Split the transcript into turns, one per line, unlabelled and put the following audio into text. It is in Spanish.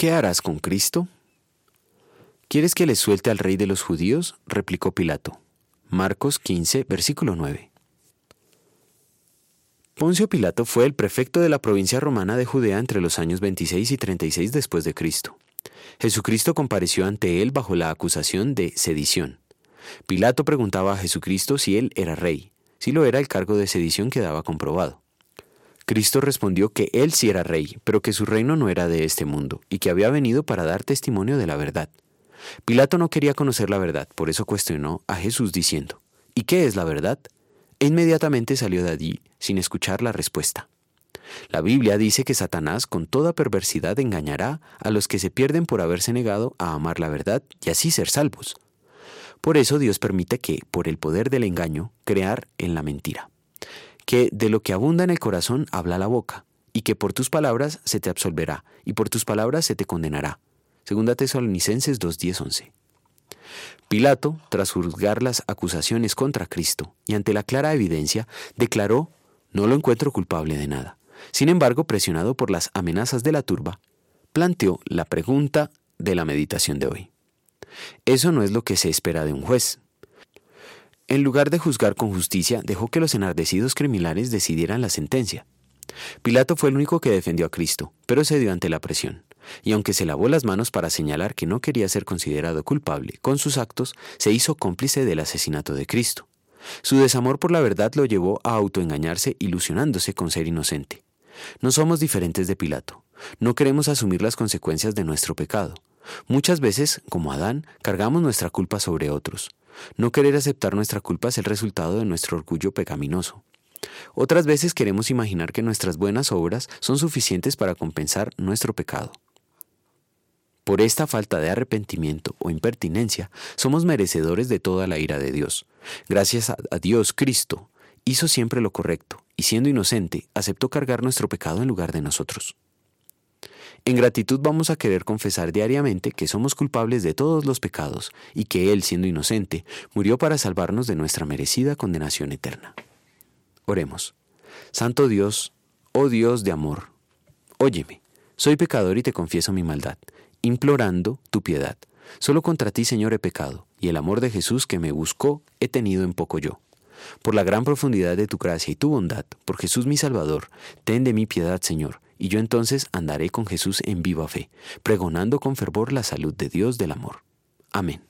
¿Qué harás con Cristo? ¿Quieres que le suelte al rey de los judíos? replicó Pilato. Marcos 15, versículo 9. Poncio Pilato fue el prefecto de la provincia romana de Judea entre los años 26 y 36 después de Cristo. Jesucristo compareció ante él bajo la acusación de sedición. Pilato preguntaba a Jesucristo si él era rey. Si lo era, el cargo de sedición quedaba comprobado. Cristo respondió que él sí era rey, pero que su reino no era de este mundo, y que había venido para dar testimonio de la verdad. Pilato no quería conocer la verdad, por eso cuestionó a Jesús diciendo, ¿Y qué es la verdad? E inmediatamente salió de allí sin escuchar la respuesta. La Biblia dice que Satanás con toda perversidad engañará a los que se pierden por haberse negado a amar la verdad y así ser salvos. Por eso Dios permite que, por el poder del engaño, crear en la mentira que de lo que abunda en el corazón habla la boca, y que por tus palabras se te absolverá, y por tus palabras se te condenará. Segunda Tesalonicenses 2.10.11. Pilato, tras juzgar las acusaciones contra Cristo y ante la clara evidencia, declaró, no lo encuentro culpable de nada. Sin embargo, presionado por las amenazas de la turba, planteó la pregunta de la meditación de hoy. Eso no es lo que se espera de un juez. En lugar de juzgar con justicia, dejó que los enardecidos criminales decidieran la sentencia. Pilato fue el único que defendió a Cristo, pero cedió ante la presión. Y aunque se lavó las manos para señalar que no quería ser considerado culpable, con sus actos se hizo cómplice del asesinato de Cristo. Su desamor por la verdad lo llevó a autoengañarse ilusionándose con ser inocente. No somos diferentes de Pilato. No queremos asumir las consecuencias de nuestro pecado. Muchas veces, como Adán, cargamos nuestra culpa sobre otros. No querer aceptar nuestra culpa es el resultado de nuestro orgullo pecaminoso. Otras veces queremos imaginar que nuestras buenas obras son suficientes para compensar nuestro pecado. Por esta falta de arrepentimiento o impertinencia, somos merecedores de toda la ira de Dios. Gracias a Dios, Cristo hizo siempre lo correcto y siendo inocente, aceptó cargar nuestro pecado en lugar de nosotros. En gratitud vamos a querer confesar diariamente que somos culpables de todos los pecados y que Él, siendo inocente, murió para salvarnos de nuestra merecida condenación eterna. Oremos. Santo Dios, oh Dios de amor, óyeme, soy pecador y te confieso mi maldad, implorando tu piedad. Solo contra ti, Señor, he pecado, y el amor de Jesús que me buscó he tenido en poco yo. Por la gran profundidad de tu gracia y tu bondad, por Jesús mi Salvador, ten de mi piedad, Señor, y yo entonces andaré con Jesús en viva fe, pregonando con fervor la salud de Dios del amor. Amén.